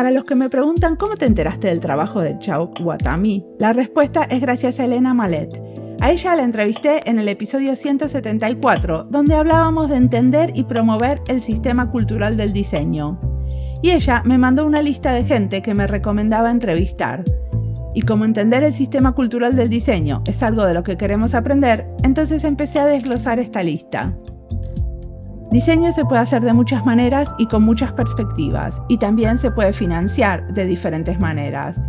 Para los que me preguntan cómo te enteraste del trabajo de Chao Watami, la respuesta es gracias a Elena Malet. A ella la entrevisté en el episodio 174, donde hablábamos de entender y promover el sistema cultural del diseño. Y ella me mandó una lista de gente que me recomendaba entrevistar. Y como entender el sistema cultural del diseño es algo de lo que queremos aprender, entonces empecé a desglosar esta lista. Diseño se puede hacer de muchas maneras y con muchas perspectivas, y también se puede financiar de diferentes maneras.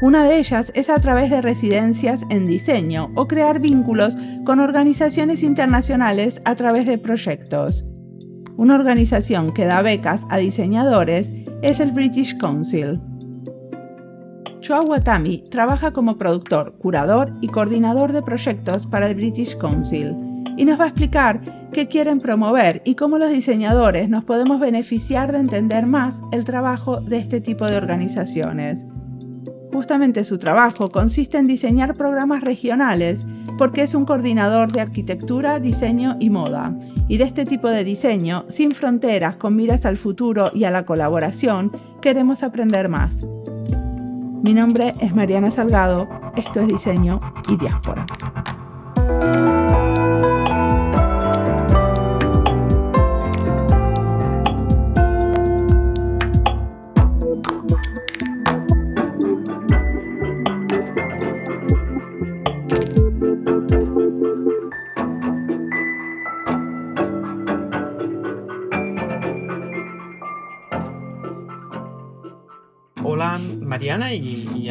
Una de ellas es a través de residencias en diseño o crear vínculos con organizaciones internacionales a través de proyectos. Una organización que da becas a diseñadores es el British Council. Chua Watami trabaja como productor, curador y coordinador de proyectos para el British Council y nos va a explicar qué quieren promover y cómo los diseñadores nos podemos beneficiar de entender más el trabajo de este tipo de organizaciones. Justamente su trabajo consiste en diseñar programas regionales porque es un coordinador de arquitectura, diseño y moda. Y de este tipo de diseño, sin fronteras, con miras al futuro y a la colaboración, queremos aprender más. Mi nombre es Mariana Salgado, esto es Diseño y Diáspora.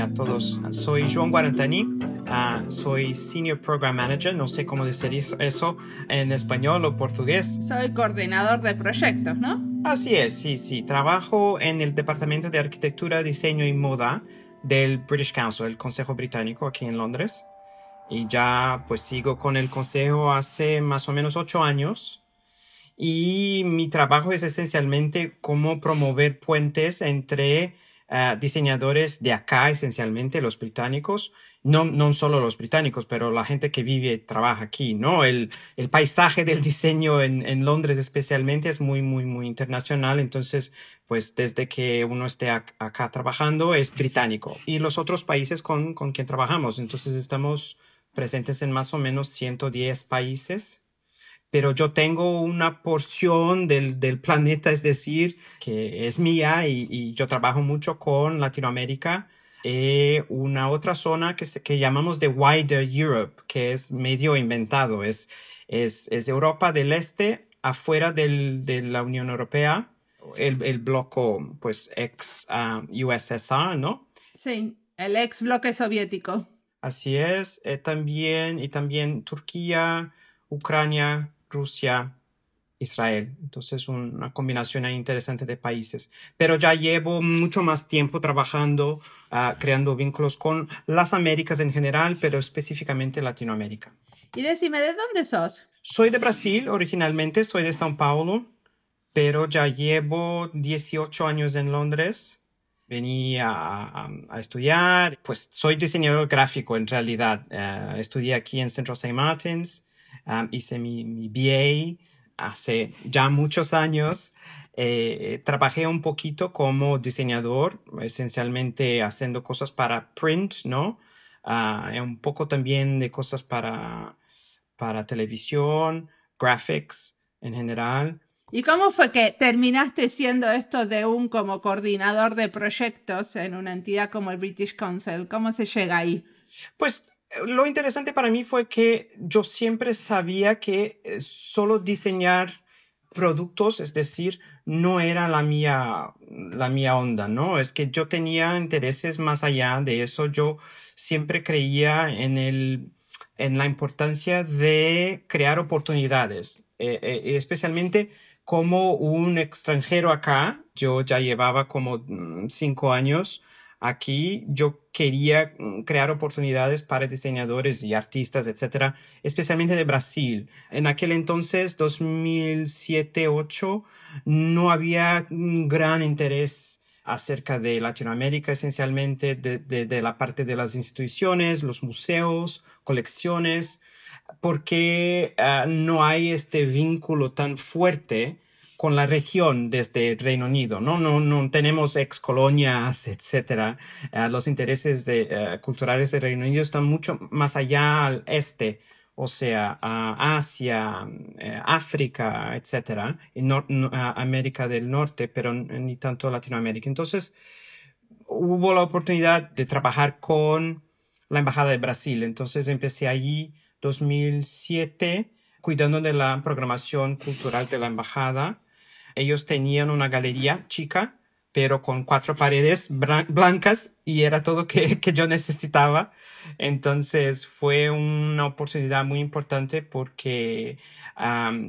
A todos. Soy Joan Guarantani, ah, soy Senior Program Manager, no sé cómo decir eso en español o portugués. Soy coordinador de proyectos, ¿no? Así es, sí, sí. Trabajo en el Departamento de Arquitectura, Diseño y Moda del British Council, el Consejo Británico aquí en Londres. Y ya pues sigo con el Consejo hace más o menos ocho años. Y mi trabajo es esencialmente cómo promover puentes entre diseñadores de acá, esencialmente los británicos, no, no solo los británicos, pero la gente que vive y trabaja aquí, ¿no? El, el paisaje del diseño en, en, Londres especialmente es muy, muy, muy internacional, entonces, pues desde que uno esté acá trabajando es británico. Y los otros países con, con quien trabajamos, entonces estamos presentes en más o menos 110 países pero yo tengo una porción del, del, planeta, es decir, que es mía y, y yo trabajo mucho con Latinoamérica. Eh, una otra zona que, se, que llamamos de Wider Europe, que es medio inventado, es, es, es Europa del Este, afuera del, de la Unión Europea, el, el bloque, pues, ex uh, USSR, ¿no? Sí, el ex bloque soviético. Así es, eh, también, y también Turquía, Ucrania, Rusia, Israel. Entonces, una combinación interesante de países. Pero ya llevo mucho más tiempo trabajando, uh, creando vínculos con las Américas en general, pero específicamente Latinoamérica. Y decime, ¿de dónde sos? Soy de Brasil originalmente, soy de São Paulo, pero ya llevo 18 años en Londres. Vení a, a, estudiar, pues soy diseñador gráfico en realidad. Uh, estudié aquí en Central St. Martins hice mi, mi, BA hace ya muchos años. Eh, trabajé un poquito como diseñador, esencialmente haciendo cosas para print, ¿no? Uh, un poco también de cosas para, para televisión, graphics en general. ¿Y cómo fue que terminaste siendo esto de un como coordinador de proyectos en una entidad como el British Council? ¿Cómo se llega ahí? Pues lo interesante para mí fue que yo siempre sabía que eh, solo diseñar productos, es decir, no era la mía, la mía onda, ¿no? Es que yo tenía intereses más allá de eso. Yo siempre creía en el, en la importancia de crear oportunidades, eh, eh, especialmente como un extranjero acá. Yo ya llevaba como mm, cinco años Aquí yo quería mm, crear oportunidades para diseñadores y artistas, etcétera, especialmente de Brasil. En aquel entonces, 2007-2008, no había un gran interés acerca de Latinoamérica, esencialmente de, la parte de las instituciones, los museos, colecciones, porque ah, no hay este vínculo tan fuerte con la región desde Reino Unido, ¿no? No, no tenemos ex colonias, etcétera. Eh, los intereses de, eh, culturales del Reino Unido están mucho más allá al este, o sea, a Asia, eh, África, etcétera, América del Norte, pero ni tanto Latinoamérica. Entonces, hubo la oportunidad de trabajar con la Embajada de Brasil. Entonces, empecé allí 2007 cuidando de la programación cultural de la embajada ellos tenían una galería chica, pero con cuatro paredes blancas y era todo que, que yo necesitaba. Entonces fue una oportunidad muy importante porque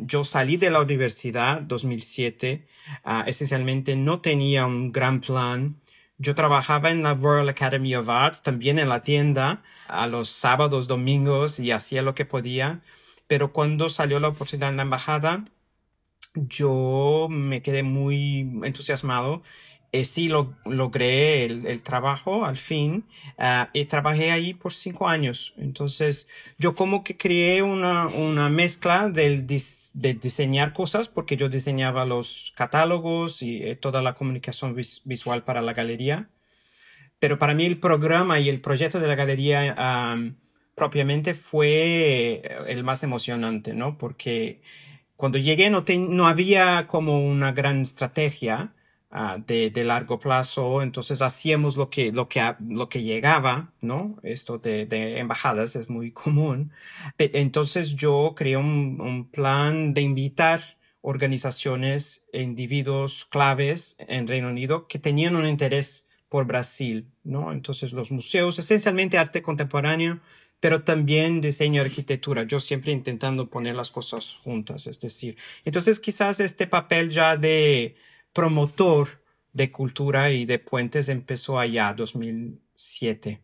yo salí de la universidad 2007, ah, esencialmente no tenía un gran plan. Yo trabajaba en la Royal Academy of Arts, también en la tienda, a los sábados, domingos y hacía lo que podía. Pero cuando salió la oportunidad en la embajada, yo me quedé muy entusiasmado. Eh, sí lo, logré el, trabajo al fin ah, y trabajé ahí por cinco años. Entonces yo como que creé una, una mezcla del de diseñar cosas porque yo diseñaba los catálogos y eh, toda la comunicación visual para la galería. Pero para mí el programa y el proyecto de la galería propiamente fue el más emocionante, ¿no? Porque cuando llegué no, no había como una gran estrategia ah, de, de, largo plazo, entonces hacíamos lo que, lo que, lo que llegaba, ¿no? Esto de, de embajadas es muy común. Entonces yo creé un, un plan de invitar organizaciones e individuos claves en Reino Unido que tenían un interés por Brasil, ¿no? Entonces los museos, esencialmente arte contemporáneo, pero también diseño arquitectura. Yo siempre intentando poner las cosas juntas, es decir. Entonces quizás este papel ya de promotor de cultura y de puentes empezó allá, 2007.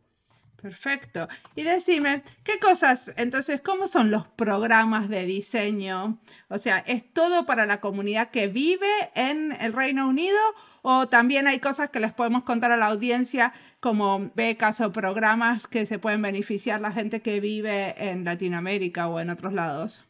Perfecto. Y decime, ¿qué cosas, entonces, cómo son los programas de diseño? O sea, ¿es todo para la comunidad que vive en el Reino Unido o también hay cosas que les podemos contar a la audiencia como becas o programas que se pueden beneficiar la gente que vive en Latinoamérica o en otros lados.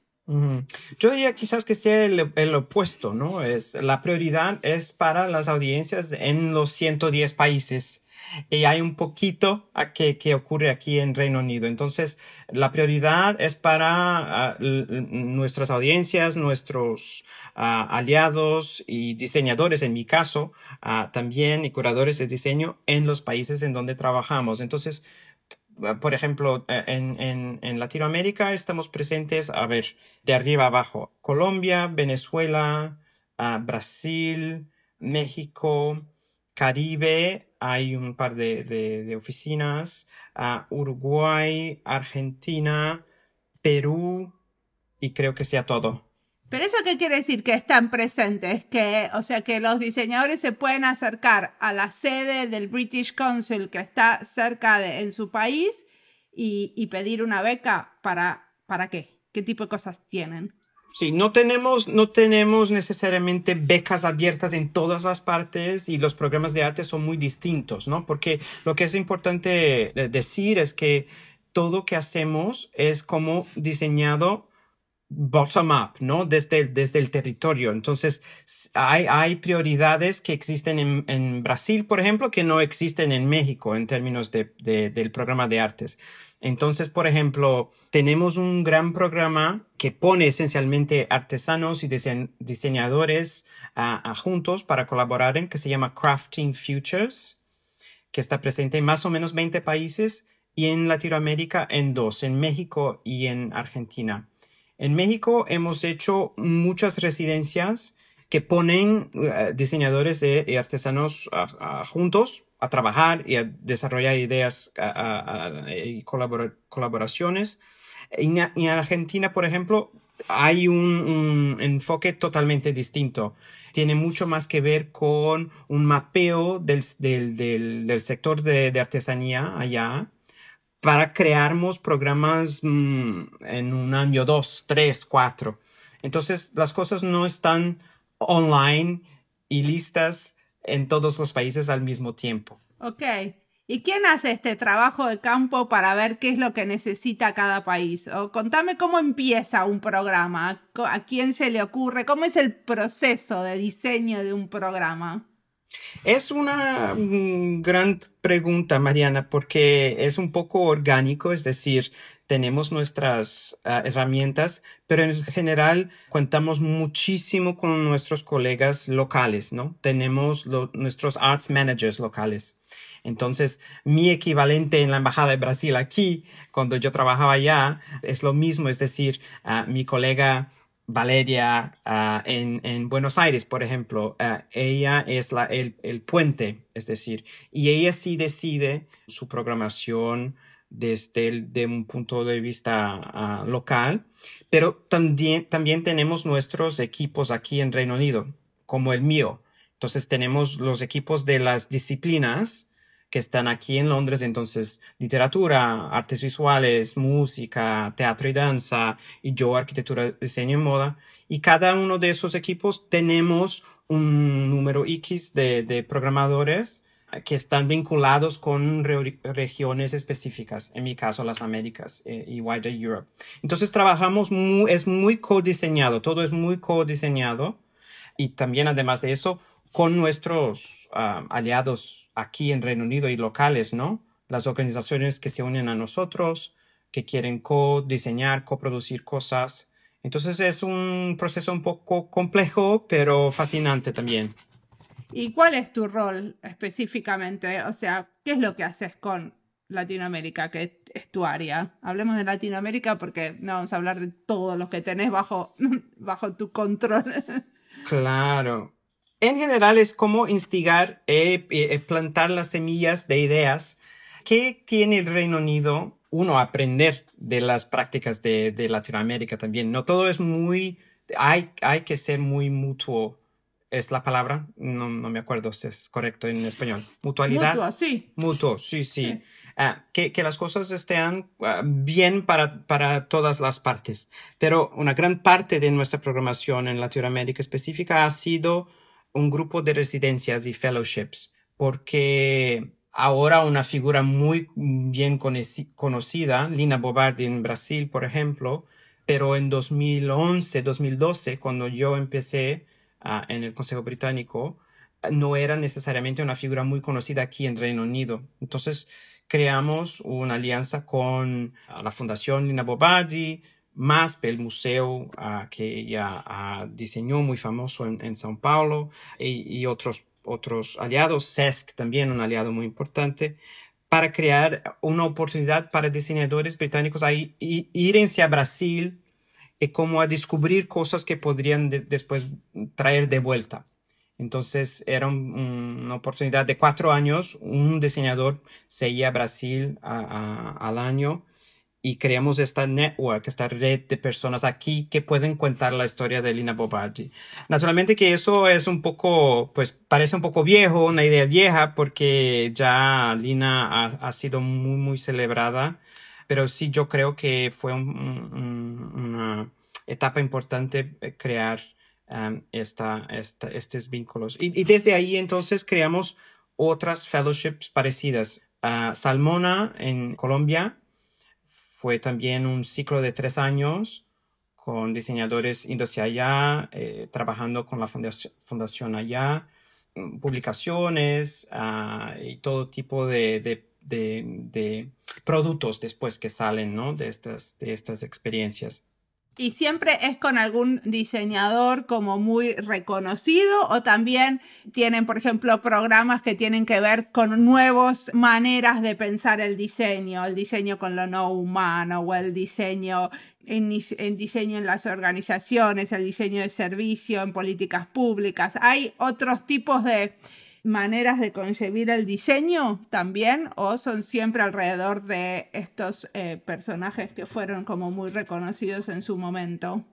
Yo diría quizás que sea el, opuesto, ¿no? Es, la prioridad es para las audiencias en los 110 países y hay un poquito que, que, ocurre aquí en Reino Unido. Entonces, la prioridad es para ah, nuestras audiencias, nuestros ah, aliados y diseñadores, en mi caso, ah, también y curadores de diseño en los países en donde trabajamos. Entonces, por ejemplo, eh, en, en, en, Latinoamérica estamos presentes, a ver, de arriba abajo, Colombia, Venezuela, Brasil, México, Caribe, hay un par de, de, oficinas, a Uruguay, Argentina, Perú y creo que sea todo. ¿Pero eso qué quiere decir? Que están presentes, que, o sea, que los diseñadores se pueden acercar a la sede del British Council que está cerca de, en su país y, y pedir una beca para, ¿para qué? ¿Qué tipo de cosas tienen? Sí, no tenemos, no tenemos necesariamente becas abiertas en todas las partes y los programas de arte son muy distintos, ¿no? Porque lo que es importante decir es que todo que hacemos es como diseñado bottom up, ¿no? Desde desde el territorio. Entonces, hay, hay prioridades que existen en, en, Brasil, por ejemplo, que no existen en México en términos de, del programa de artes. Entonces, por ejemplo, tenemos un gran programa que pone esencialmente artesanos y diseñadores uh, juntos para colaborar en que se llama Crafting Futures, que está presente en más o menos 20 países y en Latinoamérica en dos, en México y en Argentina. En México hemos hecho muchas residencias que ponen uh, diseñadores y artesanos uh, juntos a trabajar y a desarrollar ideas y colaboraciones. En, en, Argentina, por ejemplo, hay un, enfoque totalmente distinto. Tiene mucho más que ver con un mapeo del, del, del, sector de, de, artesanía allá para crearmos programas mm, en un año, dos, tres, cuatro. Entonces, las cosas no están online y listas en todos los países al mismo tiempo. Ok. ¿Y quién hace este trabajo de campo para ver qué es lo que necesita cada país? O contame cómo empieza un programa, a quién se le ocurre, cómo es el proceso de diseño de un programa. Es una mm, gran pregunta, Mariana, porque es un poco orgánico, es decir, tenemos nuestras ah, herramientas, pero en general contamos muchísimo con nuestros colegas locales, ¿no? Tenemos nuestros arts managers locales. Entonces, mi equivalente en la Embajada de Brasil aquí, cuando yo trabajaba allá, es lo mismo, es decir, uh, mi colega Valeria uh, en, en, Buenos Aires, por ejemplo, uh, ella es la, el, el, puente, es decir, y ella sí decide su programación desde el, de un punto de vista local, pero también, también tenemos nuestros equipos aquí en Reino Unido, como el mío. Entonces tenemos los equipos de las disciplinas que están aquí en Londres, entonces literatura, artes visuales, música, teatro y danza, y yo arquitectura, diseño y moda. Y cada uno de esos equipos tenemos un número X de, de programadores que están vinculados con regiones específicas, en mi caso las Américas eh, y Wider Europe. Entonces trabajamos, muy, es muy codiseñado, todo es muy codiseñado y también además de eso con nuestros ah, aliados aquí en Reino Unido y locales, ¿no? Las organizaciones que se unen a nosotros, que quieren co-diseñar, coproducir cosas. Entonces es un proceso un poco complejo, pero fascinante también. ¿Y cuál es tu rol específicamente? O sea, ¿qué es lo que haces con Latinoamérica, que es tu área? Hablemos de Latinoamérica porque no vamos a hablar de todos los que tenés bajo, bajo tu control. Claro, en general es como instigar, eh, eh, plantar las semillas de ideas. ¿Qué tiene el Reino Unido? Uno, aprender de las prácticas de, de Latinoamérica también. No todo es muy, hay, hay que ser muy mutuo. ¿Es la palabra? No, no me acuerdo si es correcto en español. Mutualidad. Mutuo, sí. Mutuo, sí, sí. Ah, que, que, las cosas estén ah, bien para, para todas las partes. Pero una gran parte de nuestra programación en Latinoamérica específica ha sido un grupo de residencias y fellowships, porque ahora una figura muy bien conocida, Lina Bobardi en Brasil, por ejemplo, pero en 2011, 2012, cuando yo empecé uh, en el Consejo Británico, no era necesariamente una figura muy conocida aquí en Reino Unido. Entonces, creamos una alianza con uh, la Fundación Lina Bobardi, más el museo que ella diseñó muy famoso en, en Paulo y, otros, otros aliados, CESC también un aliado muy importante, para crear una oportunidad para diseñadores británicos a ir, irse a Brasil y como a descubrir cosas que podrían de, después traer de vuelta. Entonces era un, una oportunidad de cuatro años, un diseñador se iba a Brasil al año y creamos esta network, esta red de personas aquí que pueden contar la historia de Lina Bobardi. Naturalmente que eso es un poco, pues parece un poco viejo, una idea vieja, porque ya Lina ha, sido muy, muy celebrada, pero sí yo creo que fue un, un, una etapa importante eh, crear um, esta, esta, estos vínculos. Y, y, desde ahí entonces creamos otras fellowships parecidas. Uh, Salmona en Colombia, fue también un ciclo de tres años con diseñadores indios allá, eh, trabajando con la fundación, fundación allá, mm, publicaciones uh, y todo tipo de, de, de, de, productos después que salen ¿no? de, estas, de estas experiencias. ¿Y siempre es con algún diseñador como muy reconocido o también tienen, por ejemplo, programas que tienen que ver con nuevas maneras de pensar el diseño, el diseño con lo no humano o el diseño en, en diseño en las organizaciones, el diseño de servicio, en políticas públicas? ¿Hay otros tipos de maneras de concebir el diseño también o son siempre alrededor de estos eh, personajes que fueron como muy reconocidos en su momento?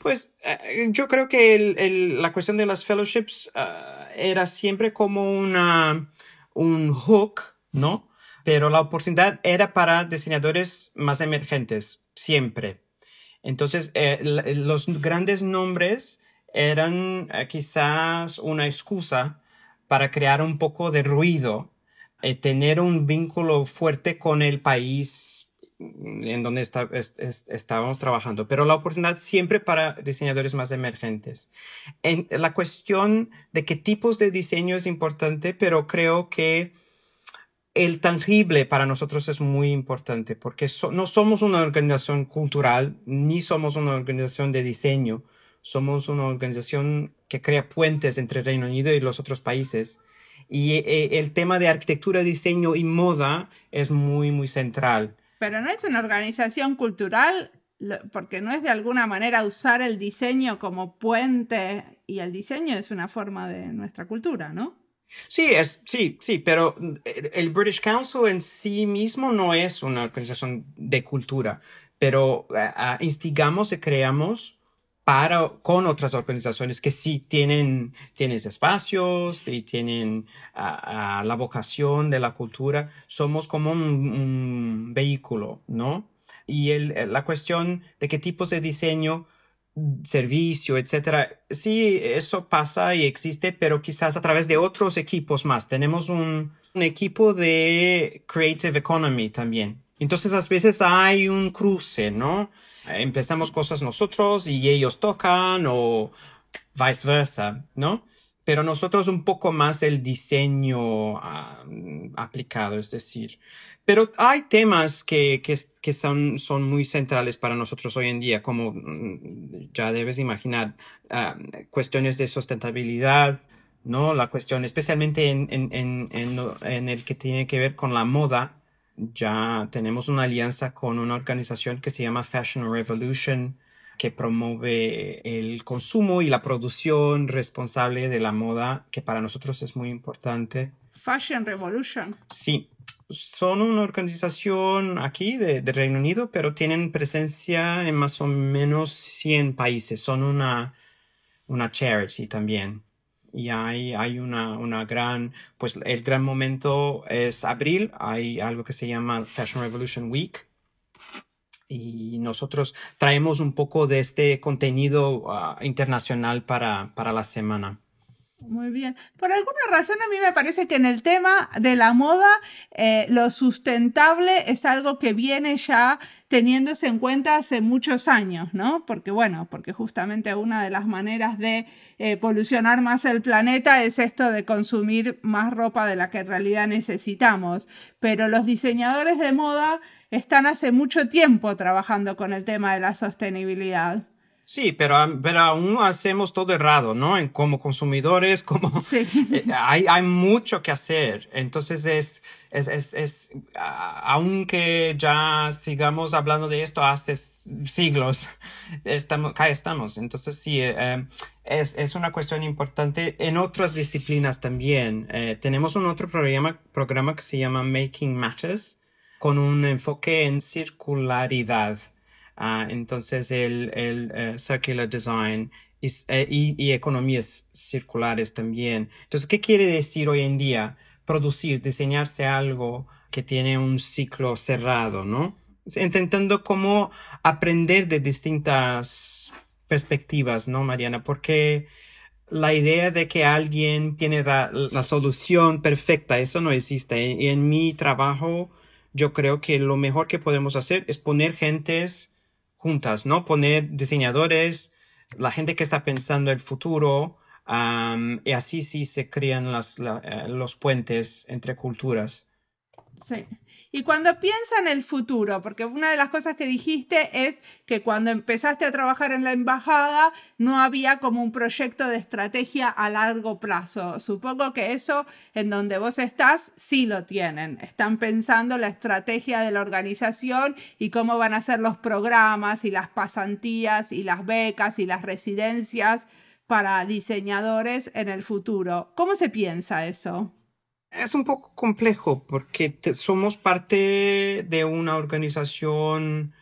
Pues eh, yo creo que la cuestión de las fellowships uh, era siempre como una, un hook, ¿no? Pero la oportunidad era para diseñadores más emergentes, siempre. Entonces, eh, los grandes nombres eran quizás una excusa para crear un poco de ruido eh, tener un vínculo fuerte con el país en donde está, estábamos trabajando, pero la oportunidad siempre para diseñadores más emergentes. En la cuestión de qué tipos de diseño es importante, pero creo que el tangible para nosotros es muy importante porque no somos una organización cultural ni somos una organización de diseño. Somos una organización que crea puentes entre Reino Unido y los otros países. Y eh, el tema de arquitectura, diseño y moda es muy, muy central. Pero no es una organización cultural porque no es de alguna manera usar el diseño como puente y el diseño es una forma de nuestra cultura, ¿no? Sí, es, sí, sí, pero eh, el British Council en sí mismo no es una organización de cultura, pero eh, ah, instigamos y creamos para, con otras organizaciones que sí tienen, tienen espacios y tienen la vocación de la cultura. Somos como un, vehículo, ¿no? Y el, la cuestión de qué tipos de diseño servicio, etcétera. Sí, eso pasa y existe, pero quizás a través de otros equipos más. Tenemos un, equipo de Creative Economy también. Entonces, a veces hay un cruce, ¿no? Empezamos cosas nosotros y ellos tocan o viceversa, ¿no? pero nosotros un poco más el diseño aplicado, es decir. Pero hay temas que, que, que, son, son muy centrales para nosotros hoy en día, como mm, ya debes imaginar, ah, cuestiones de sustentabilidad, ¿no? La cuestión, especialmente en, en, en, en el que tiene que ver con la moda, ya tenemos una alianza con una organización que se llama Fashion Revolution, que promueve el consumo y la producción responsable de la moda, que para nosotros es muy importante. Fashion Revolution. Sí, son una organización aquí de, Reino Unido, pero tienen presencia en más o menos 100 países. Son una, una charity también. Y hay, hay una, una gran, pues el gran momento es abril, hay algo que se llama Fashion Revolution Week, y nosotros traemos un poco de este contenido ah, internacional para, para la semana. Muy bien. Por alguna razón a mí me parece que en el tema de la moda eh, lo sustentable es algo que viene ya teniéndose en cuenta hace muchos años, ¿no? Porque bueno, porque justamente una de las maneras de eh, polucionar más el planeta es esto de consumir más ropa de la que en realidad necesitamos. Pero los diseñadores de moda están hace mucho tiempo trabajando con el tema de la sostenibilidad. Sí, pero, pero aún hacemos todo errado, ¿no? En, como consumidores, como eh, hay, hay mucho que hacer. Entonces es, es, es, es, aunque ya sigamos hablando de esto hace siglos, estamos, acá estamos. Entonces sí, eh, eh, es, es una cuestión importante en otras disciplinas también. tenemos un otro programa, programa que se llama Making Matters con un enfoque en circularidad. Ah, entonces, el, el eh, circular design eh, y, y, economías circulares también. Entonces, ¿qué quiere decir hoy en día? Producir, diseñarse algo que tiene un ciclo cerrado, ¿no? Intentando cómo aprender de distintas perspectivas, ¿no, Mariana? Porque la idea de que alguien tiene la, la solución perfecta, eso no existe. Y en mi trabajo, yo creo que lo mejor que podemos hacer es poner gentes ¿no? Poner diseñadores, la gente que está pensando el futuro, y así sí se crean las, eh, los puentes entre culturas. Sí. Y cuando piensa en el futuro, porque una de las cosas que dijiste es que cuando empezaste a trabajar en la embajada no había como un proyecto de estrategia a largo plazo. Supongo que eso en donde vos estás sí lo tienen. Están pensando la estrategia de la organización y cómo van a ser los programas y las pasantías y las becas y las residencias para diseñadores en el futuro. ¿Cómo se piensa eso? Es un poco complejo porque somos parte de una organización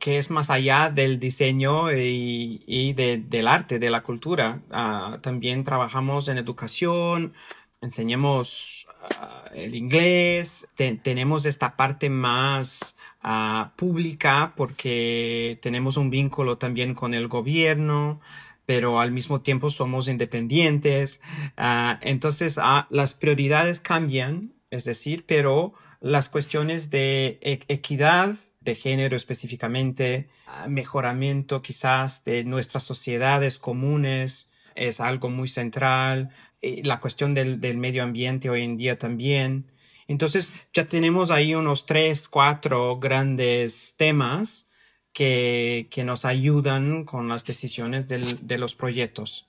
que es más allá del diseño y, del arte, de la cultura. Ah, también trabajamos en educación, enseñamos ah, el inglés, tenemos esta parte más ah, pública porque tenemos un vínculo también con el gobierno pero al mismo tiempo somos independientes. Ah, entonces, ah, las prioridades cambian es decir, pero las cuestiones de e-, equidad de género específicamente, mejoramiento quizás de nuestras sociedades comunes, es algo muy central, la cuestión del, del medio ambiente hoy en día también. Entonces ya tenemos ahí unos tres, cuatro grandes temas que, que nos ayudan con las decisiones del, de los proyectos.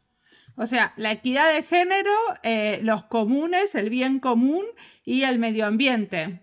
O sea, la equidad de género, eh, los comunes, el bien común y el medio ambiente.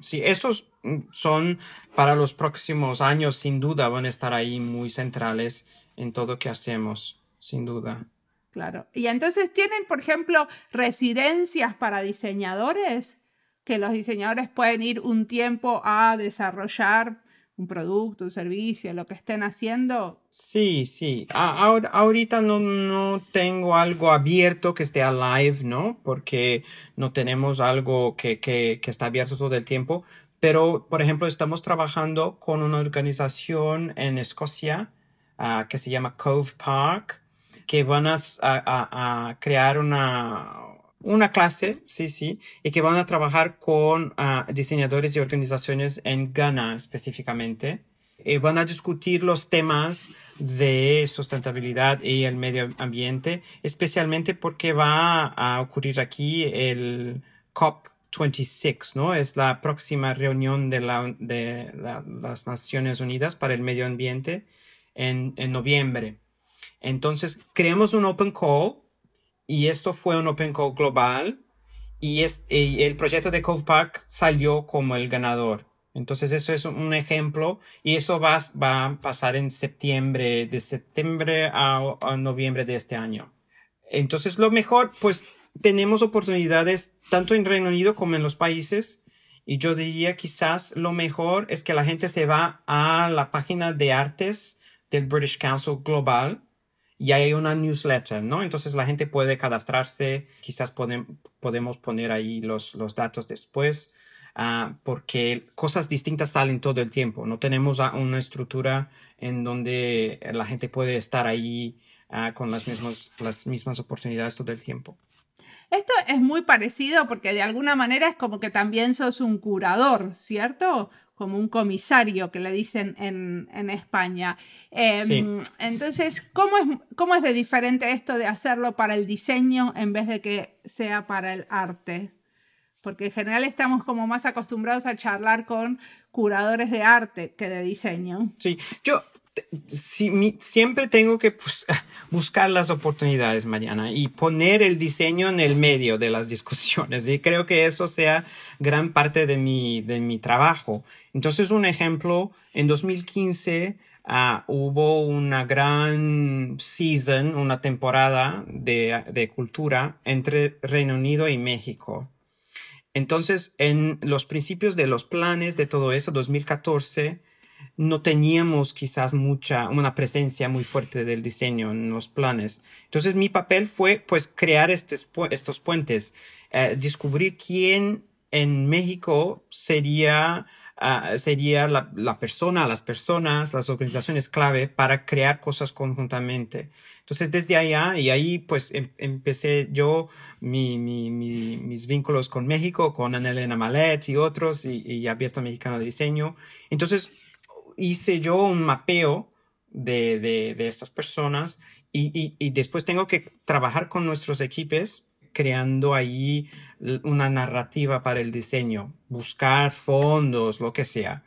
Sí, esos son para los próximos años, sin duda, van a estar ahí muy centrales en todo lo que hacemos, sin duda. Claro. Y entonces tienen, por ejemplo, residencias para diseñadores, que los diseñadores pueden ir un tiempo a desarrollar un producto, un servicio, lo que estén haciendo? Sí, sí. Ahora, ahorita no, no tengo algo abierto que esté live, ¿no? Porque no tenemos algo que, que, que está abierto todo el tiempo. Pero, por ejemplo, estamos trabajando con una organización en Escocia uh, que se llama Cove Park, que van a, a, a crear una, una clase, sí, sí, y que van a trabajar con ah, diseñadores y organizaciones en Ghana específicamente. Y van a discutir los temas de sustentabilidad y el medio ambiente, especialmente porque va a ocurrir aquí el COP26, ¿no? Es la próxima reunión de, la, de las Naciones Unidas para el Medio Ambiente en, en noviembre. Entonces, creamos un open call y esto fue un Open Call global y, es, el proyecto de Cove Park salió como el ganador. Entonces eso es un ejemplo y eso va, va a pasar en septiembre, de septiembre a, noviembre de este año. Entonces lo mejor, pues tenemos oportunidades tanto en Reino Unido como en los países y yo diría quizás lo mejor es que la gente se va a la página de artes del British Council Global y hay una newsletter, ¿no? Entonces la gente puede cadastrarse, quizás podemos poner ahí los, los datos después, uh, porque cosas distintas salen todo el tiempo. No tenemos una estructura en donde la gente puede estar ahí uh, con las mismas, las mismas oportunidades todo el tiempo. Esto es muy parecido porque de alguna manera es como que también sos un curador, ¿cierto? Como un comisario que le dicen en, España. Em, entonces, ¿cómo es, ¿cómo es de diferente esto de hacerlo para el diseño en vez de que sea para el arte? Porque en general estamos como más acostumbrados a charlar con curadores de arte que de diseño. Sí, yo siempre tengo que pues, buscar las oportunidades, Mariana, y poner el diseño en el medio de las discusiones. Y creo que eso sea gran parte de mi, de mi trabajo. Entonces, un ejemplo, en 2015 ah, hubo una gran season, una temporada de, de cultura entre Reino Unido y México. Entonces, en los principios de los planes de todo eso, 2014, no teníamos quizás mucha, una presencia muy fuerte del diseño en los planes. Entonces mi papel fue pues crear estos, estos puentes, eh, descubrir quién en México sería, uh, sería la, la, persona, las personas, las organizaciones clave para crear cosas conjuntamente. Entonces desde allá y ahí pues em, empecé yo mi, mi, mis vínculos con México, con Ana Elena Malet y otros y, y Abierto Mexicano de Diseño. Entonces hice yo un mapeo de, de, estas personas y, y, después tengo que trabajar con nuestros equipos creando ahí una narrativa para el diseño, buscar fondos, lo que sea.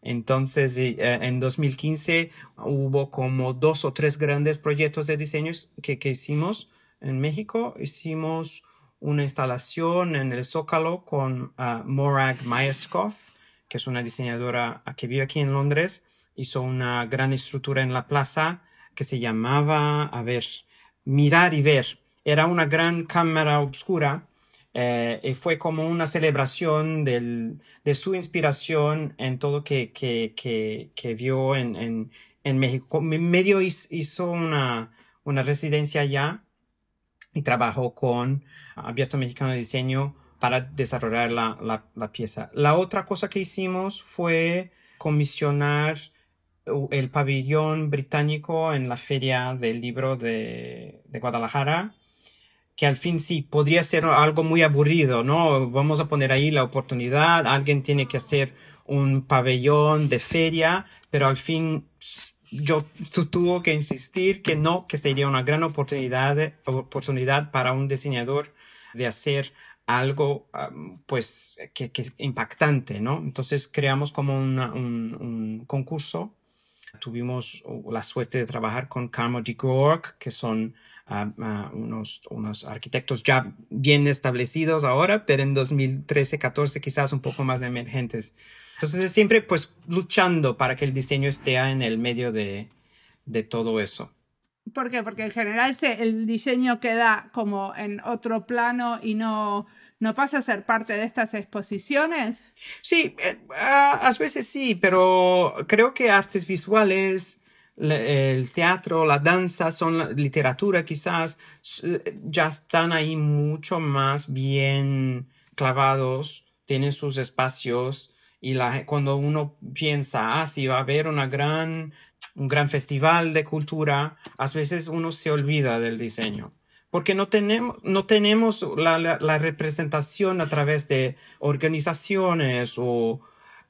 Entonces, eh, en 2015 hubo como dos o tres grandes proyectos de diseño que, que hicimos en México. Hicimos una instalación en el Zócalo con uh, Morag Myerskov, que es una diseñadora que vive aquí en Londres, hizo una gran estructura en la plaza que se llamaba, a ver, Mirar y Ver. Era una gran cámara oscura eh, y fue como una celebración del, de su inspiración en todo que, que, que, que vio en, en, en, México. Medio hizo una, una residencia allá y trabajó con Abierto Mexicano de Diseño para desarrollar la, la, pieza. La otra cosa que hicimos fue comisionar el pabellón británico en la feria del libro de, Guadalajara que al fin sí, podría ser algo muy aburrido, ¿no? Vamos a poner ahí la oportunidad, alguien tiene que hacer un pabellón de feria, pero al fin yo tuvo que insistir que no, que sería una gran oportunidad, oportunidad para un diseñador de hacer algo pues que, que, impactante, ¿no? Entonces creamos como un, concurso. Tuvimos la suerte de trabajar con Carmody Gork, que son unos, unos arquitectos ya bien establecidos ahora, pero en 2013, 14 quizás un poco más emergentes. Entonces es siempre pues luchando para que el diseño esté en el medio de, de todo eso. ¿Por qué? Porque en general el diseño queda como en otro plano y no, no pasa a ser parte de estas exposiciones. Sí, eh, a veces sí, pero creo que artes visuales, el teatro, la danza, son la literatura quizás, ya están ahí mucho más bien clavados, tienen sus espacios y la, cuando uno piensa, ah, si va a haber una gran, un gran festival de cultura, a veces uno se olvida del diseño porque no tenemos, no tenemos la, la, representación a través de organizaciones o,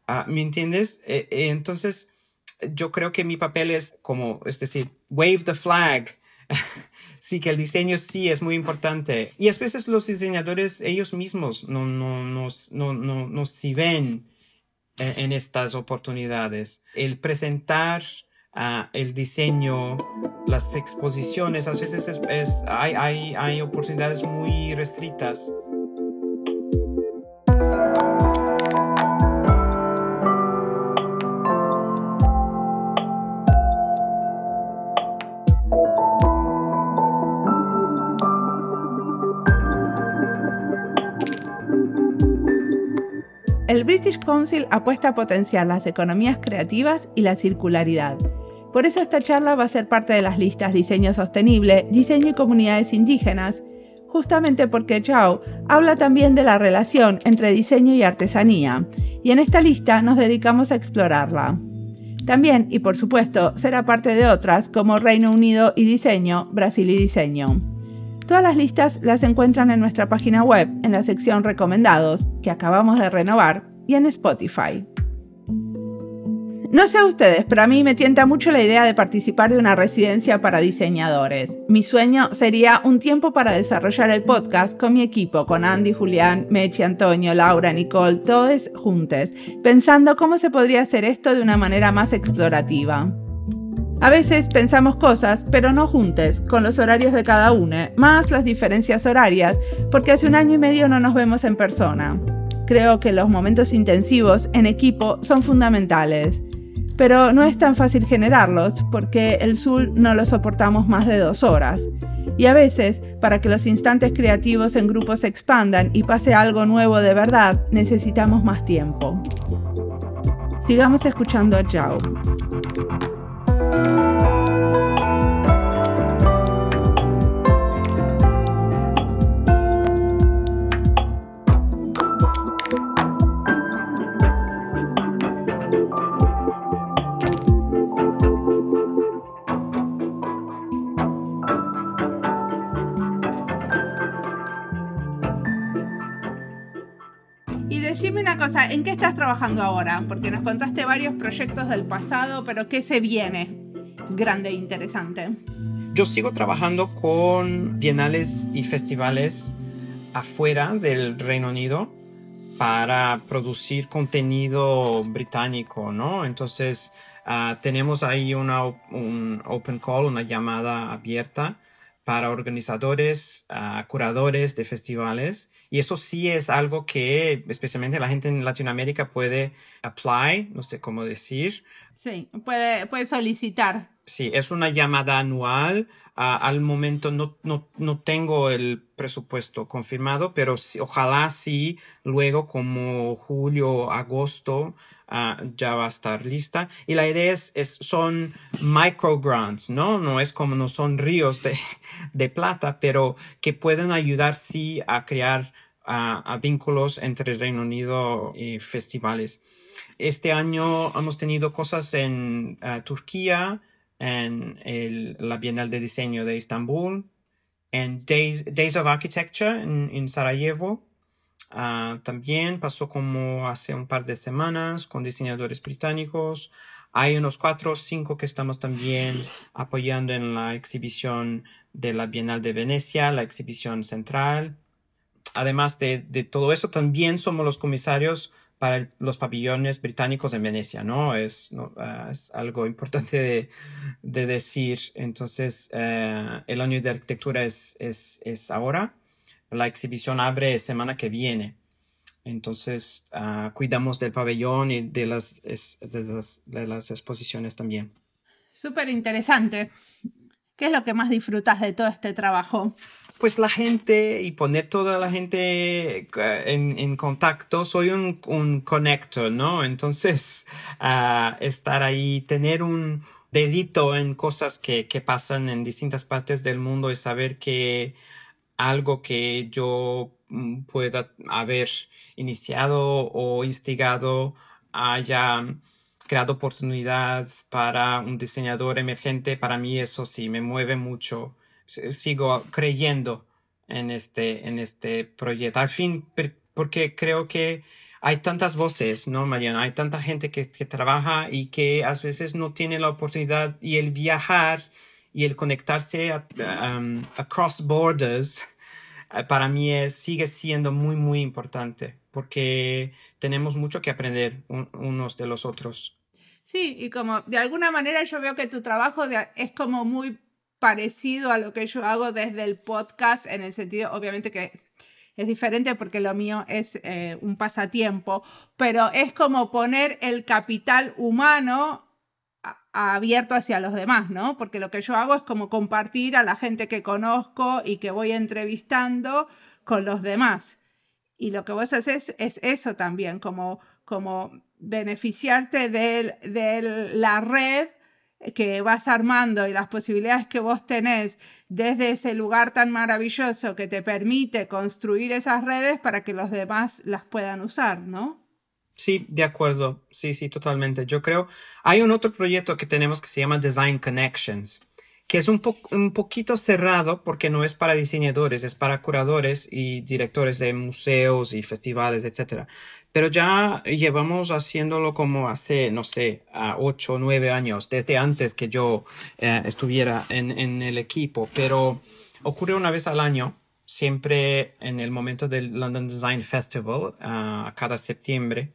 ah, ¿me entiendes? E, e, entonces, yo creo que mi papel es como, es decir, wave the flag. sí, que el diseño sí es muy importante. Y a veces los diseñadores ellos mismos no, no, nos, no, no, no si ven en, estas oportunidades. El presentar el diseño, las exposiciones, a veces es, hay, hay, hay oportunidades muy restrictas El British Council apuesta a potenciar las economías creativas y la circularidad. Por eso esta charla va a ser parte de las listas Diseño Sostenible, Diseño y Comunidades Indígenas, justamente porque Chao habla también de la relación entre diseño y artesanía, y en esta lista nos dedicamos a explorarla. También, y por supuesto, será parte de otras como Reino Unido y Diseño, Brasil y Diseño. Todas las listas las encuentran en nuestra página web, en la sección Recomendados, que acabamos de renovar, y en Spotify. No sé a ustedes, pero a mí me tienta mucho la idea de participar de una residencia para diseñadores. Mi sueño sería un tiempo para desarrollar el podcast con mi equipo, con Andy, Julián, Mechi, Antonio, Laura, Nicole, todos juntos, pensando cómo se podría hacer esto de una manera más explorativa. A veces pensamos cosas, pero no juntos, con los horarios de cada uno, más las diferencias horarias, porque hace un año y medio no nos vemos en persona. Creo que los momentos intensivos en equipo son fundamentales, pero no es tan fácil generarlos porque el Zoom no lo soportamos más de dos horas. Y a veces, para que los instantes creativos en grupos se expandan y pase algo nuevo de verdad, necesitamos más tiempo. Sigamos escuchando a Jao. ¿En qué estás trabajando ahora? Porque nos contaste varios proyectos del pasado, pero ¿qué se viene grande e interesante? Yo sigo trabajando con bienales y festivales afuera del Reino Unido para producir contenido británico, ¿no? Entonces, ah, tenemos ahí una, un open call, una llamada abierta para organizadores, uh, curadores de festivales. Y eso sí es algo que especialmente la gente en Latinoamérica puede apply, no sé cómo decir. Sí, puede, puede solicitar. Sí, es una llamada anual. Uh, al momento no, no, no, tengo el presupuesto confirmado, pero ojalá sí, luego como julio, agosto, Ah, ya va a estar lista. Y la idea es, es, son micro grants, ¿no? No es como no son ríos de, de plata, pero que pueden ayudar sí a crear a vínculos entre Reino Unido y festivales. Este año hemos tenido cosas en Turquía, en el, la Bienal de Diseño de Estambul, en Days, Days of Architecture en, Sarajevo. Ah, también pasó como hace un par de semanas con diseñadores británicos. Hay unos cuatro o cinco que estamos también apoyando en la exhibición de la Bienal de Venecia, la exhibición central. Además de, de todo eso, también somos los comisarios para los pabellones británicos en Venecia, ¿no? Es, ah, es algo importante de, de decir. Entonces, eh, el año de arquitectura es, es, es, ahora. La exhibición abre semana que viene. Entonces, uh, cuidamos del pabellón y de las, de las, de las exposiciones también. Súper interesante. ¿Qué es lo que más disfrutas de todo este trabajo? pues la gente y poner toda la gente eh, en, en contacto. Soy un, un connector, ¿no? Entonces, uh, estar ahí, tener un dedito en cosas que, que pasan en distintas partes del mundo y saber que algo que yo mm, pueda haber iniciado o instigado haya creado oportunidad para un diseñador emergente, para mí eso sí me mueve mucho sigo creyendo en este, en este proyecto. Al fin, porque creo que hay tantas voces, ¿no, Mariana? Hay tanta gente que, trabaja y que a veces no tiene la oportunidad y el viajar y el conectarse a, um, across borders eh, para mí sigue siendo muy, muy importante porque tenemos mucho que aprender unos de los otros. Sí, y como de alguna manera yo veo que tu trabajo es como muy parecido a lo que yo hago desde el podcast, en el sentido, obviamente que es diferente porque lo mío es eh, un pasatiempo, pero es como poner el capital humano abierto hacia los demás, ¿no? Porque lo que yo hago es como compartir a la gente que conozco y que voy entrevistando con los demás. Y lo que vos haces es eso también, como, como beneficiarte de, de la red que vas armando y las posibilidades que vos tenés desde ese lugar tan maravilloso que te permite construir esas redes para que los demás las puedan usar, ¿no? Sí, de acuerdo. Sí, sí, totalmente. Yo creo, hay un otro proyecto que tenemos que se llama Design Connections, que es un, un poquito cerrado porque no es para diseñadores, es para curadores y directores de museos y festivales, etc. Pero ya llevamos haciéndolo como hace, no sé, a ocho o nueve años, desde antes que yo eh, estuviera en, en el equipo. Pero ocurre una vez al año siempre en el momento del London Design Festival, a cada septiembre.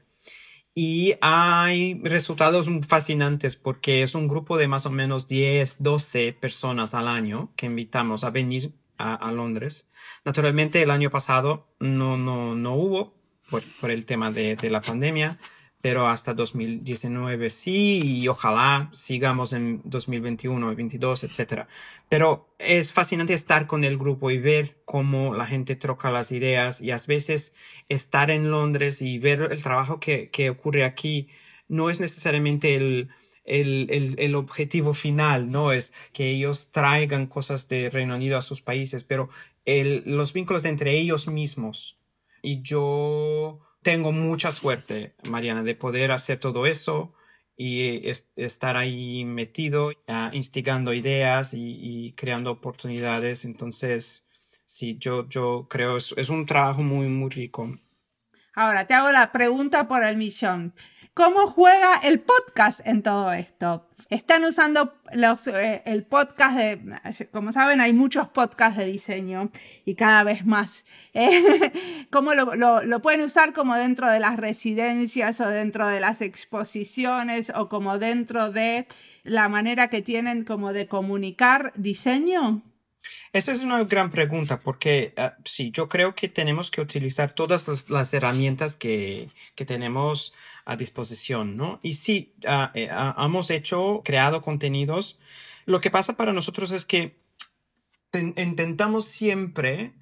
Y hay resultados fascinantes porque es un grupo de más o menos 10, 12 personas al año que invitamos a venir a, Londres. Naturalmente el año pasado no, no, no hubo por, por el tema de, de la pandemia, pero hasta 2019 sí y ojalá sigamos en 2021, 2022, etc. Pero es fascinante estar con el grupo y ver cómo la gente troca las ideas y a veces estar en Londres y ver el trabajo que, que ocurre aquí no es necesariamente el, el, el, el, objetivo final, no es que ellos traigan cosas de Reino Unido a sus países, pero el, los vínculos entre ellos mismos. Y yo tengo mucha suerte, Mariana, de poder hacer todo eso y estar ahí metido, instigando ideas y, creando oportunidades. Entonces, sí, yo, yo creo es, es un trabajo muy, muy rico. Ahora, te hago la pregunta por el millón. ¿Cómo juega el podcast en todo esto? Están usando eh, el podcast de, como saben, hay muchos podcasts de diseño y cada vez más. Eh, ¿Cómo lo, pueden usar como dentro de las residencias o dentro de las exposiciones o como dentro de la manera que tienen como de comunicar diseño? Esa es una gran pregunta porque uh, sí, yo creo que tenemos que utilizar todas las, las herramientas que, que, tenemos a disposición, ¿no? Y sí, uh, uh, hemos hecho, creado contenidos. Lo que pasa para nosotros es que intentamos siempre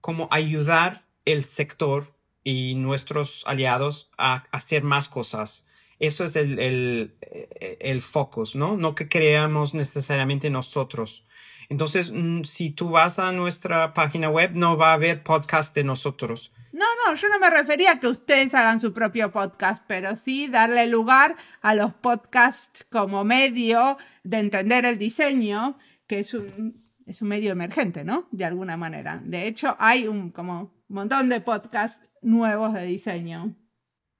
como ayudar el sector y nuestros aliados a hacer más cosas. Eso es el, el, el focus, ¿no? No que creamos necesariamente nosotros entonces, mm, si tú vas a nuestra página web, no va a haber podcast de nosotros. No, no, yo no me refería a que ustedes hagan su propio podcast, pero sí darle lugar a los podcasts como medio de entender el diseño, que es un, es un medio emergente, ¿no? De alguna manera. De hecho, hay un como montón de podcasts nuevos de diseño.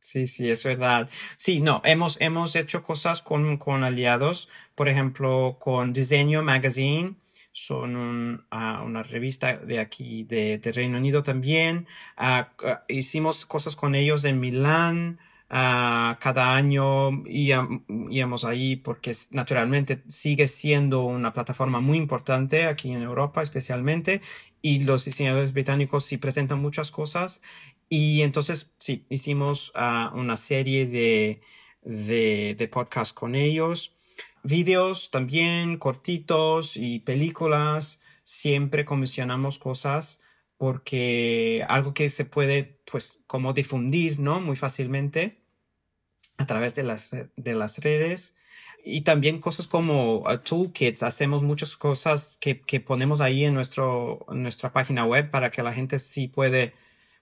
Sí, sí, es verdad. Sí, no, hemos, hemos hecho cosas con, con aliados, por ejemplo, con Diseño Magazine, son ah, una revista de aquí, de, Reino Unido también. Ah, hicimos cosas con ellos en Milán. cada año íbamos ahí porque naturalmente sigue siendo una plataforma muy importante aquí en Europa especialmente y los diseñadores británicos sí presentan muchas cosas y entonces sí, hicimos una serie de, de, de podcasts con ellos Videos también cortitos y películas. Siempre comisionamos cosas porque algo que se puede, pues, como difundir, ¿no? Muy fácilmente a través de las, de las redes. Y también cosas como toolkits. Hacemos muchas cosas que, que ponemos ahí en, nuestro, nuestra página web para que la gente sí puede,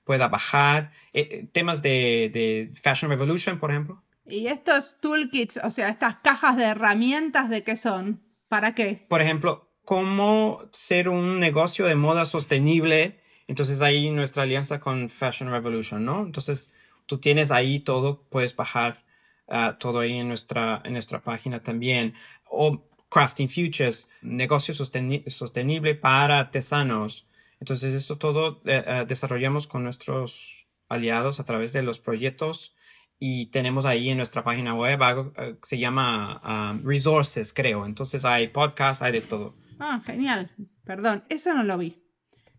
pueda bajar. Eh, eh, temas de, de Fashion Revolution, por ejemplo. ¿Y estos toolkits, o sea, estas cajas de herramientas, de qué son? ¿Para qué? Por ejemplo, cómo ser un negocio de moda sostenible. Entonces ahí nuestra alianza con Fashion Revolution, ¿no? Entonces tú tienes ahí todo, puedes bajar ah, todo ahí en nuestra, en nuestra página también. O Crafting Futures, negocio sostenible para artesanos. Entonces esto todo eh, desarrollamos con nuestros aliados a través de los proyectos y tenemos ahí en nuestra página web algo eh, se llama um, resources, creo. Entonces hay podcasts, hay de todo. Ah, genial. Perdón, eso no lo vi.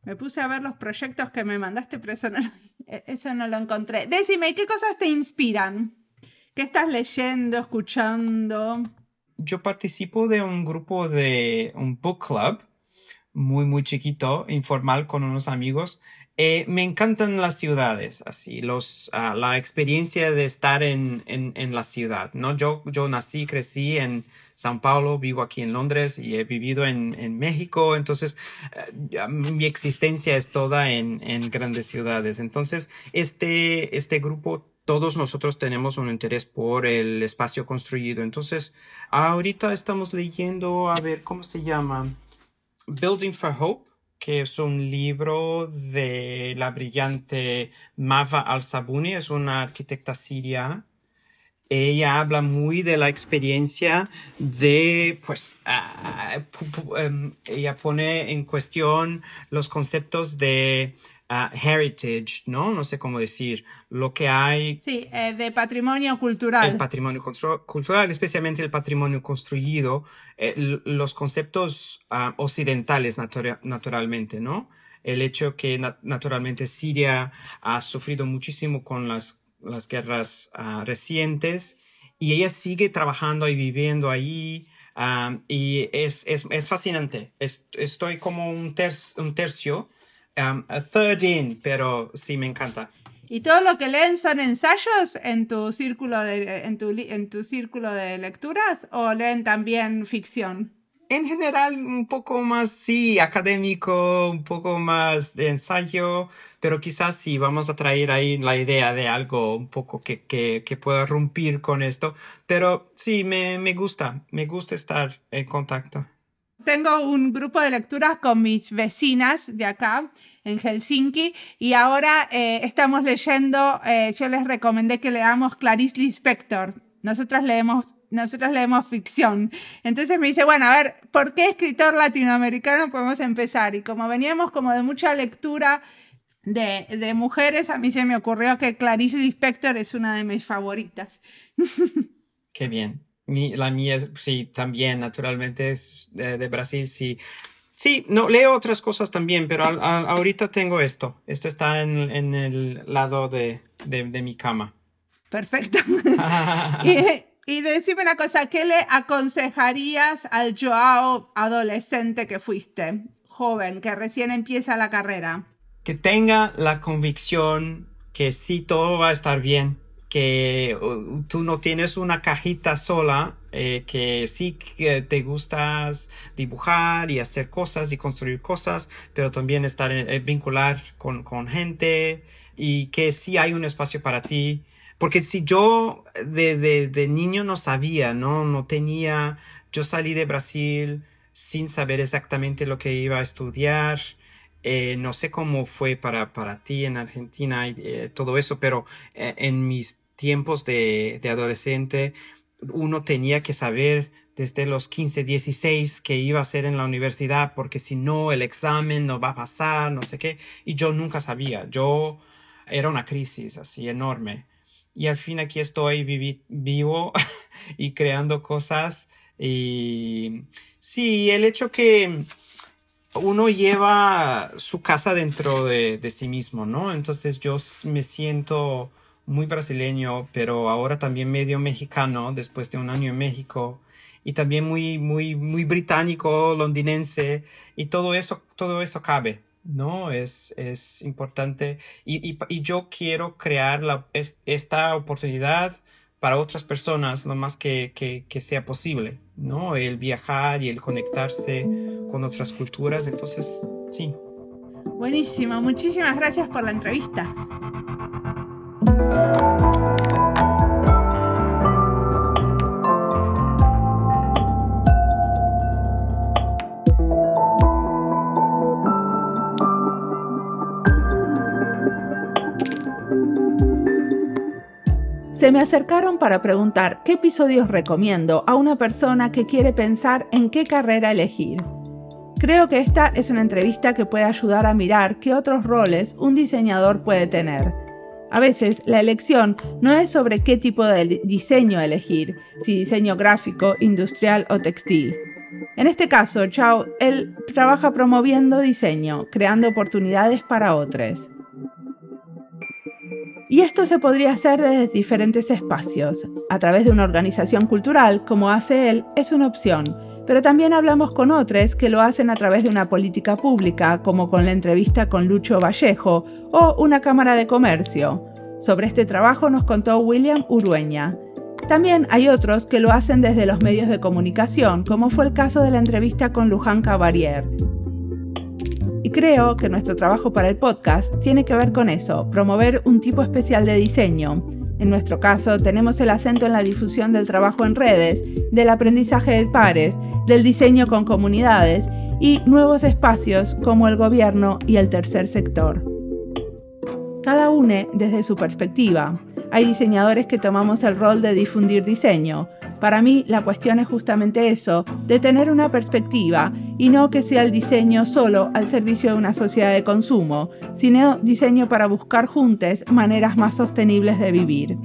Me puse a ver los proyectos que me mandaste, pero eso no, e, eso no lo encontré. Decime, ¿qué cosas te inspiran? ¿Qué estás leyendo, escuchando? Yo participo de un grupo de un book club muy, muy chiquito, informal, con unos amigos. Eh, me encantan las ciudades, así, los, ah, la experiencia de estar en, en, la ciudad, ¿no? Yo, yo nací, crecí en Sao Paulo, vivo aquí en Londres y he vivido en, en México, entonces eh, mi existencia es toda en, en grandes ciudades. Entonces, este, este grupo todos nosotros tenemos un interés por el espacio construido. Entonces, ahorita estamos leyendo, a ver, ¿cómo se llama? Building for Hope que es un libro de la brillante Mava al-Sabuni, es una arquitecta siria. Ella habla muy de la experiencia de, pues, ah, em, ella pone en cuestión los conceptos de heritage, ¿no? No sé cómo decir, lo que hay. Sí, eh, de patrimonio cultural. El patrimonio cultural, especialmente el patrimonio construido, eh, los conceptos ah, occidentales naturalmente, ¿no? El hecho que naturalmente Siria ha sufrido muchísimo con las, las guerras ah, recientes y ella sigue trabajando y viviendo ahí. Ah, y es, es, es fascinante. estoy como un, un tercio Um, a third in, pero sí me encanta. ¿Y todo lo que leen son ensayos en tu círculo de, en tu, en tu círculo de lecturas o leen también ficción? En general, un poco más, sí, académico, un poco más de ensayo, pero quizás sí, vamos a traer ahí la idea de algo un poco que, que, que pueda romper con esto. Pero sí, me, me gusta, me gusta estar en contacto tengo un grupo de lecturas con mis vecinas de acá en Helsinki y ahora eh, estamos leyendo, eh, yo les recomendé que leamos Clarice Lispector. Nosotros leemos, nosotros leemos ficción. Entonces me dice, bueno, a ver, ¿por qué escritor latinoamericano podemos empezar? Y como veníamos como de mucha lectura de, de mujeres, a mí se me ocurrió que Clarice Lispector es una de mis favoritas. Qué bien la mía, sí, también, naturalmente es de, Brasil, sí. Sí, no, leo otras cosas también, pero ahorita tengo esto. Esto está en, en el lado de, de, mi cama. Perfecto. y, y decime una cosa, ¿qué le aconsejarías al Joao adolescente que fuiste, joven, que recién empieza la carrera? Que tenga la convicción que sí, todo va a estar bien, que uh, tú no tienes una cajita sola, eh, que sí que te gustas dibujar y hacer cosas y construir cosas, pero también estar en, eh, vincular con, con, gente y que sí hay un espacio para ti. Porque si yo de, de, de niño no sabía, ¿no? No tenía, yo salí de Brasil sin saber exactamente lo que iba a estudiar. Eh, no sé cómo fue para, para ti en Argentina y eh, todo eso, pero eh, en mis tiempos de, adolescente, uno tenía que saber desde los 15, 16 que iba a hacer en la universidad, porque si no, el examen no va a pasar, no sé qué. Y yo nunca sabía. Yo era una crisis así enorme. Y al fin aquí estoy vivo y creando cosas. Y sí, el hecho que uno lleva su casa dentro de, sí mismo, ¿no? Entonces yo me siento muy brasileño, pero ahora también medio mexicano después de un año en México y también muy, muy, muy británico, londinense y todo eso, todo eso cabe. ¿no? Es, es importante y, y, yo quiero crear la, es, esta oportunidad para otras personas lo más que, que, sea posible, ¿no? El viajar y el conectarse con otras culturas, entonces, sí. Buenísimo, muchísimas gracias por la entrevista. Se me acercaron para preguntar qué episodios recomiendo a una persona que quiere pensar en qué carrera elegir. Creo que esta es una entrevista que puede ayudar a mirar qué otros roles un diseñador puede tener. A veces la elección no es sobre qué tipo de diseño elegir, si diseño gráfico, industrial o textil. En este caso, Chao, él trabaja promoviendo diseño, creando oportunidades para otros. Y esto se podría hacer desde diferentes espacios. A través de una organización cultural, como hace él, es una opción. Pero también hablamos con otros que lo hacen a través de una política pública, como con la entrevista con Lucho Vallejo o una Cámara de Comercio. Sobre este trabajo nos contó William Urueña. También hay otros que lo hacen desde los medios de comunicación, como fue el caso de la entrevista con Luján Cavalier. Y creo que nuestro trabajo para el podcast tiene que ver con eso, promover un tipo especial de diseño. En nuestro caso, tenemos el acento en la difusión del trabajo en redes, del aprendizaje de pares, del diseño con comunidades y nuevos espacios como el gobierno y el tercer sector. Cada uno desde su perspectiva. Hay diseñadores que tomamos el rol de difundir diseño, para mí la cuestión es justamente eso, de tener una perspectiva y no que sea el diseño solo al servicio de una sociedad de consumo, sino diseño para buscar juntos maneras más sostenibles de vivir.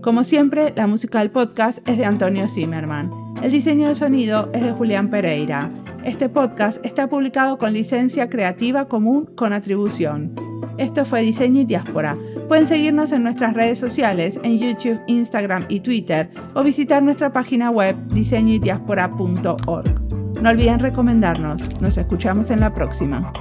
Como siempre, la música del podcast es de Antonio Zimmerman. El diseño de sonido es de Julián Pereira. Este podcast está publicado con licencia creativa común con atribución. Esto fue Diseño y Diáspora Pueden seguirnos en nuestras redes sociales, en YouTube, Instagram y Twitter, o visitar nuestra página web diseñoydiaspora.org. No olviden recomendarnos. Nos escuchamos en la próxima.